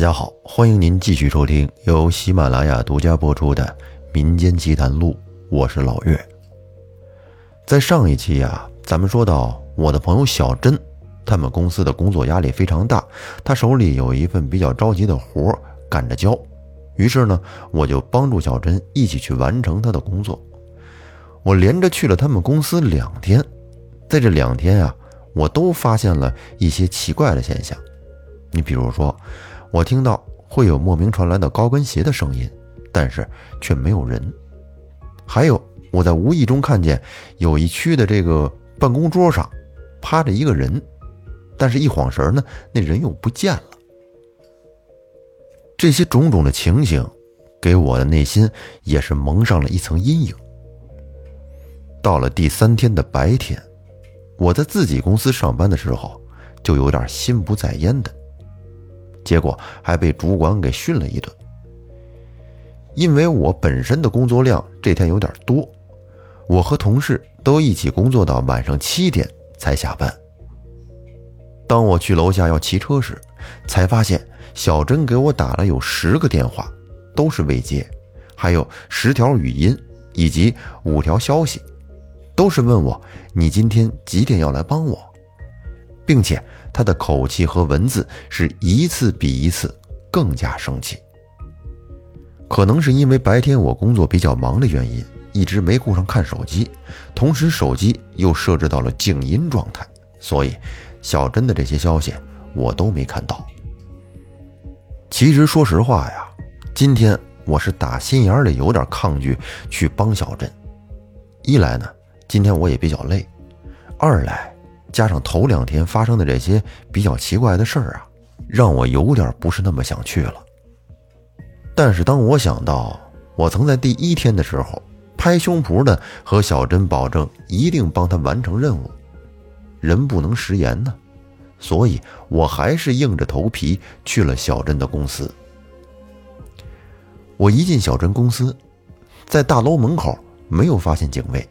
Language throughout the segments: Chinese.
大家好，欢迎您继续收听由喜马拉雅独家播出的《民间奇谈录》，我是老岳。在上一期呀，咱们说到我的朋友小珍，他们公司的工作压力非常大，他手里有一份比较着急的活赶着交，于是呢，我就帮助小珍一起去完成他的工作。我连着去了他们公司两天，在这两天啊，我都发现了一些奇怪的现象。你比如说，我听到会有莫名传来的高跟鞋的声音，但是却没有人。还有，我在无意中看见有一区的这个办公桌上趴着一个人，但是一晃神呢，那人又不见了。这些种种的情形，给我的内心也是蒙上了一层阴影。到了第三天的白天，我在自己公司上班的时候，就有点心不在焉的。结果还被主管给训了一顿，因为我本身的工作量这天有点多，我和同事都一起工作到晚上七点才下班。当我去楼下要骑车时，才发现小珍给我打了有十个电话，都是未接，还有十条语音以及五条消息，都是问我你今天几点要来帮我，并且。他的口气和文字是一次比一次更加生气。可能是因为白天我工作比较忙的原因，一直没顾上看手机，同时手机又设置到了静音状态，所以小珍的这些消息我都没看到。其实说实话呀，今天我是打心眼里有点抗拒去帮小珍。一来呢，今天我也比较累；二来。加上头两天发生的这些比较奇怪的事儿啊，让我有点不是那么想去了。但是当我想到我曾在第一天的时候拍胸脯的和小珍保证一定帮他完成任务，人不能食言呢，所以我还是硬着头皮去了小珍的公司。我一进小珍公司，在大楼门口没有发现警卫。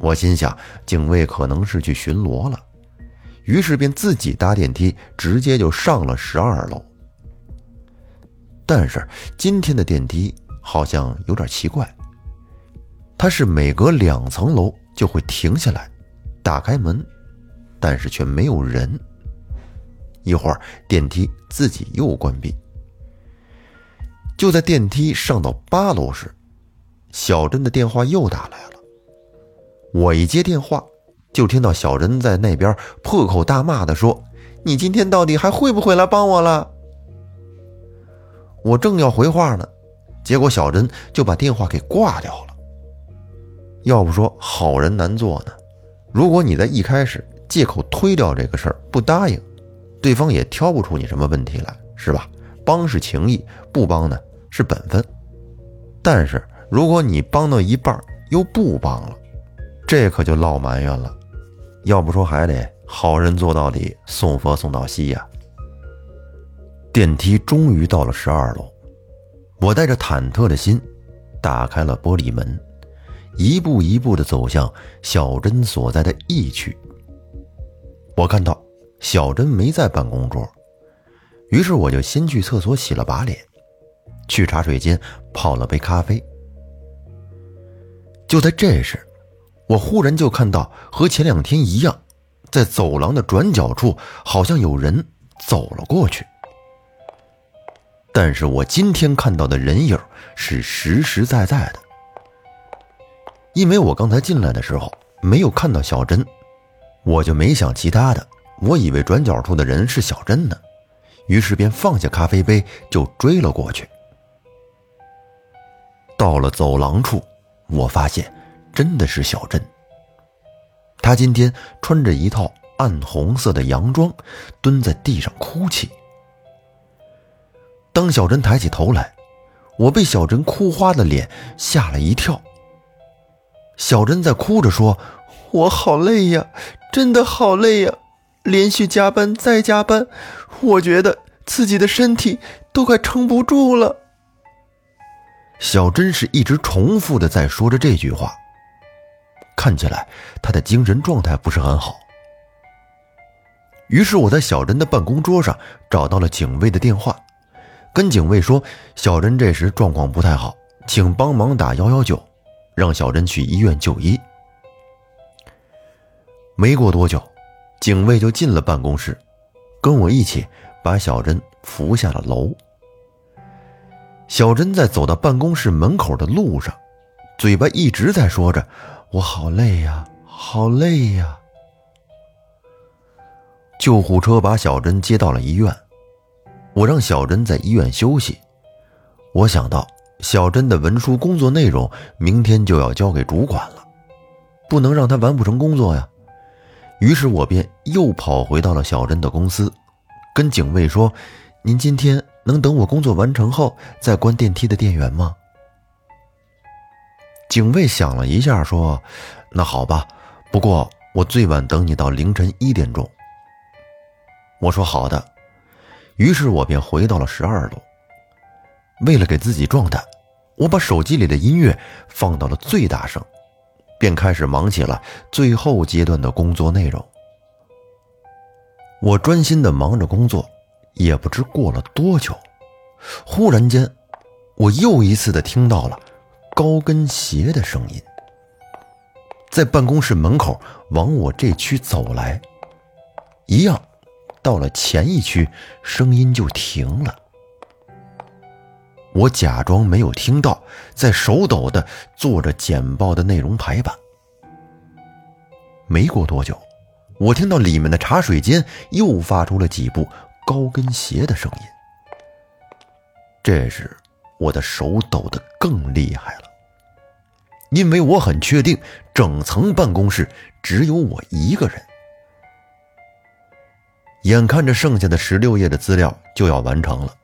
我心想，警卫可能是去巡逻了，于是便自己搭电梯，直接就上了十二楼。但是今天的电梯好像有点奇怪，它是每隔两层楼就会停下来，打开门，但是却没有人。一会儿电梯自己又关闭。就在电梯上到八楼时，小珍的电话又打来了。我一接电话，就听到小珍在那边破口大骂的说：“你今天到底还会不会来帮我了？”我正要回话呢，结果小珍就把电话给挂掉了。要不说好人难做呢，如果你在一开始借口推掉这个事儿不答应，对方也挑不出你什么问题来，是吧？帮是情义，不帮呢是本分。但是如果你帮到一半又不帮了，这可就落埋怨了，要不说还得好人做到底，送佛送到西呀。电梯终于到了十二楼，我带着忐忑的心打开了玻璃门，一步一步的走向小珍所在的 E 区。我看到小珍没在办公桌，于是我就先去厕所洗了把脸，去茶水间泡了杯咖啡。就在这时。我忽然就看到和前两天一样，在走廊的转角处，好像有人走了过去。但是我今天看到的人影是实实在在的，因为我刚才进来的时候没有看到小珍，我就没想其他的，我以为转角处的人是小珍呢，于是便放下咖啡杯就追了过去。到了走廊处，我发现。真的是小珍。她今天穿着一套暗红色的洋装，蹲在地上哭泣。当小珍抬起头来，我被小珍哭花的脸吓了一跳。小珍在哭着说：“我好累呀，真的好累呀，连续加班再加班，我觉得自己的身体都快撑不住了。”小珍是一直重复的在说着这句话。看起来他的精神状态不是很好，于是我在小珍的办公桌上找到了警卫的电话，跟警卫说小珍这时状况不太好，请帮忙打幺幺九，让小珍去医院就医。没过多久，警卫就进了办公室，跟我一起把小珍扶下了楼。小珍在走到办公室门口的路上，嘴巴一直在说着：“我好累呀，好累呀。”救护车把小珍接到了医院，我让小珍在医院休息。我想到小珍的文书工作内容明天就要交给主管了，不能让她完不成工作呀。于是我便又跑回到了小珍的公司，跟警卫说：“您今天。”能等我工作完成后再关电梯的电源吗？警卫想了一下，说：“那好吧，不过我最晚等你到凌晨一点钟。”我说：“好的。”于是我便回到了十二楼。为了给自己壮胆，我把手机里的音乐放到了最大声，便开始忙起了最后阶段的工作内容。我专心的忙着工作。也不知过了多久，忽然间，我又一次的听到了高跟鞋的声音，在办公室门口往我这区走来。一样，到了前一区，声音就停了。我假装没有听到，在手抖的做着简报的内容排版。没过多久，我听到里面的茶水间又发出了几步。高跟鞋的声音，这时我的手抖得更厉害了，因为我很确定整层办公室只有我一个人。眼看着剩下的十六页的资料就要完成了，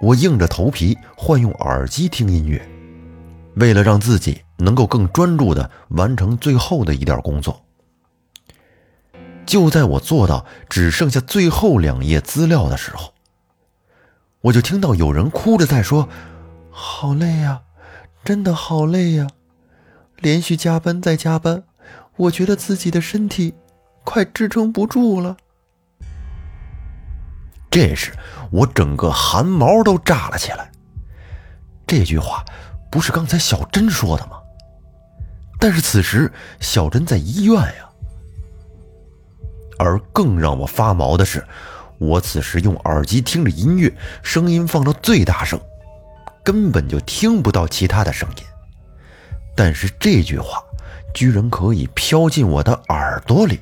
我硬着头皮换用耳机听音乐，为了让自己能够更专注的完成最后的一点工作。就在我做到只剩下最后两页资料的时候，我就听到有人哭着在说：“好累呀，真的好累呀，连续加班再加班，我觉得自己的身体快支撑不住了。”这时，我整个汗毛都炸了起来。这句话不是刚才小珍说的吗？但是此时小珍在医院呀。而更让我发毛的是，我此时用耳机听着音乐，声音放到最大声，根本就听不到其他的声音。但是这句话居然可以飘进我的耳朵里。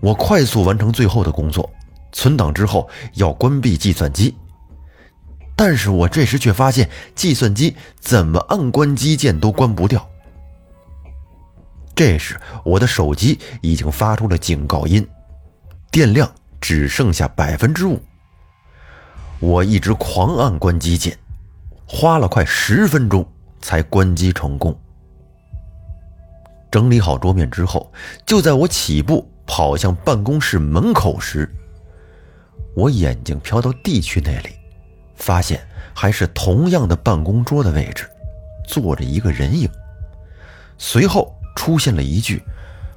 我快速完成最后的工作，存档之后要关闭计算机，但是我这时却发现计算机怎么按关机键都关不掉。这时，我的手机已经发出了警告音，电量只剩下百分之五。我一直狂按关机键，花了快十分钟才关机成功。整理好桌面之后，就在我起步跑向办公室门口时，我眼睛飘到 D 区那里，发现还是同样的办公桌的位置，坐着一个人影。随后。出现了一句：“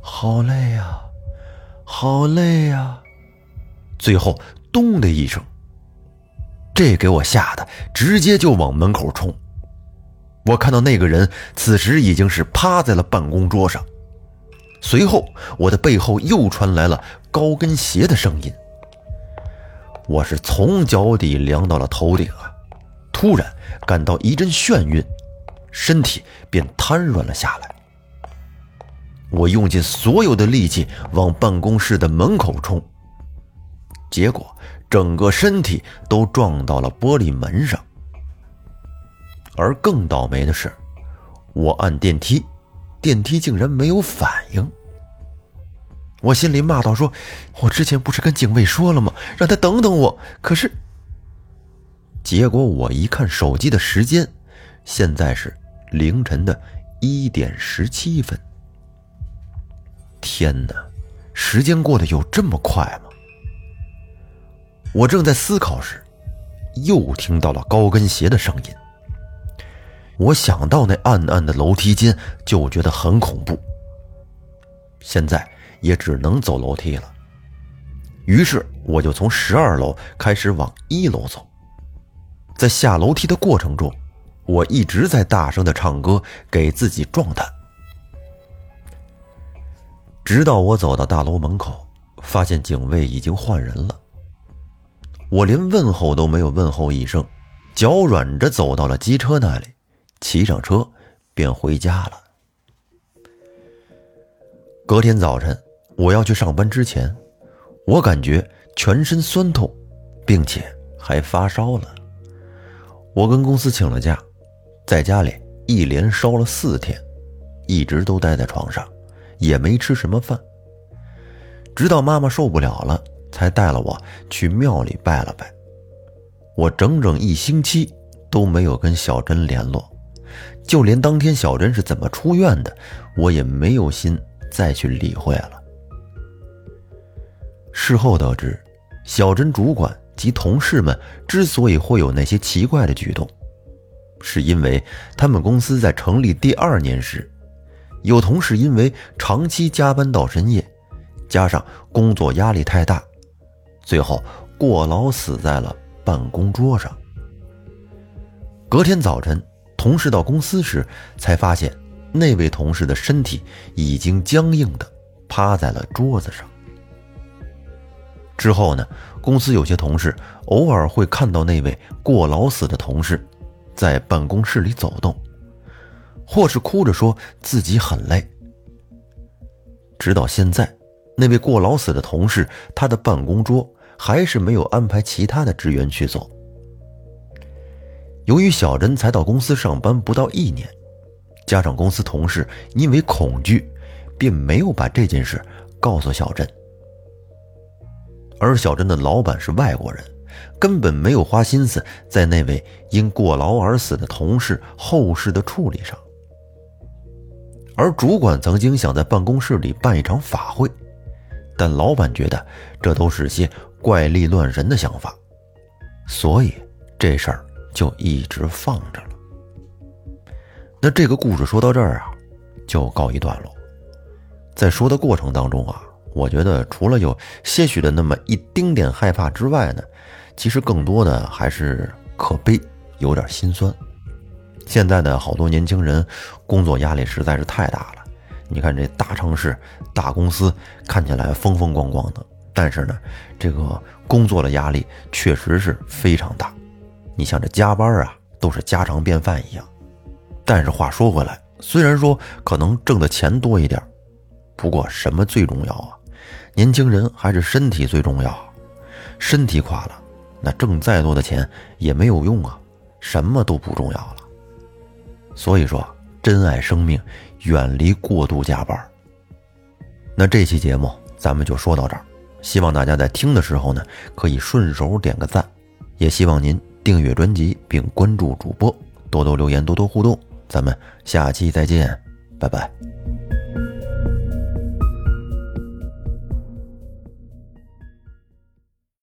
好累呀，好累呀。”最后“咚”的一声，这给我吓得直接就往门口冲。我看到那个人此时已经是趴在了办公桌上。随后，我的背后又传来了高跟鞋的声音。我是从脚底凉到了头顶啊！突然感到一阵眩晕，身体便瘫软了下来。我用尽所有的力气往办公室的门口冲，结果整个身体都撞到了玻璃门上。而更倒霉的是，我按电梯，电梯竟然没有反应。我心里骂道：“说，我之前不是跟警卫说了吗？让他等等我。”可是，结果我一看手机的时间，现在是凌晨的一点十七分。天哪，时间过得有这么快吗？我正在思考时，又听到了高跟鞋的声音。我想到那暗暗的楼梯间，就觉得很恐怖。现在也只能走楼梯了。于是我就从十二楼开始往一楼走。在下楼梯的过程中，我一直在大声的唱歌，给自己壮胆。直到我走到大楼门口，发现警卫已经换人了。我连问候都没有问候一声，脚软着走到了机车那里，骑上车便回家了。隔天早晨，我要去上班之前，我感觉全身酸痛，并且还发烧了。我跟公司请了假，在家里一连烧了四天，一直都待在床上，也没吃什么饭。直到妈妈受不了了。才带了我去庙里拜了拜。我整整一星期都没有跟小珍联络，就连当天小珍是怎么出院的，我也没有心再去理会了。事后得知，小珍主管及同事们之所以会有那些奇怪的举动，是因为他们公司在成立第二年时，有同事因为长期加班到深夜，加上工作压力太大。最后过劳死在了办公桌上。隔天早晨，同事到公司时，才发现那位同事的身体已经僵硬的趴在了桌子上。之后呢，公司有些同事偶尔会看到那位过劳死的同事在办公室里走动，或是哭着说自己很累。直到现在，那位过劳死的同事他的办公桌。还是没有安排其他的职员去做。由于小珍才到公司上班不到一年，加上公司同事因为恐惧，并没有把这件事告诉小珍。而小珍的老板是外国人，根本没有花心思在那位因过劳而死的同事后事的处理上。而主管曾经想在办公室里办一场法会，但老板觉得这都是些。怪力乱神的想法，所以这事儿就一直放着了。那这个故事说到这儿啊，就告一段落。在说的过程当中啊，我觉得除了有些许的那么一丁点害怕之外呢，其实更多的还是可悲，有点心酸。现在的好多年轻人工作压力实在是太大了。你看这大城市、大公司看起来风风光光的。但是呢，这个工作的压力确实是非常大。你像这加班啊，都是家常便饭一样。但是话说回来，虽然说可能挣的钱多一点，不过什么最重要啊？年轻人还是身体最重要。身体垮了，那挣再多的钱也没有用啊，什么都不重要了。所以说，珍爱生命，远离过度加班。那这期节目咱们就说到这儿。希望大家在听的时候呢，可以顺手点个赞，也希望您订阅专辑并关注主播，多多留言，多多互动。咱们下期再见，拜拜。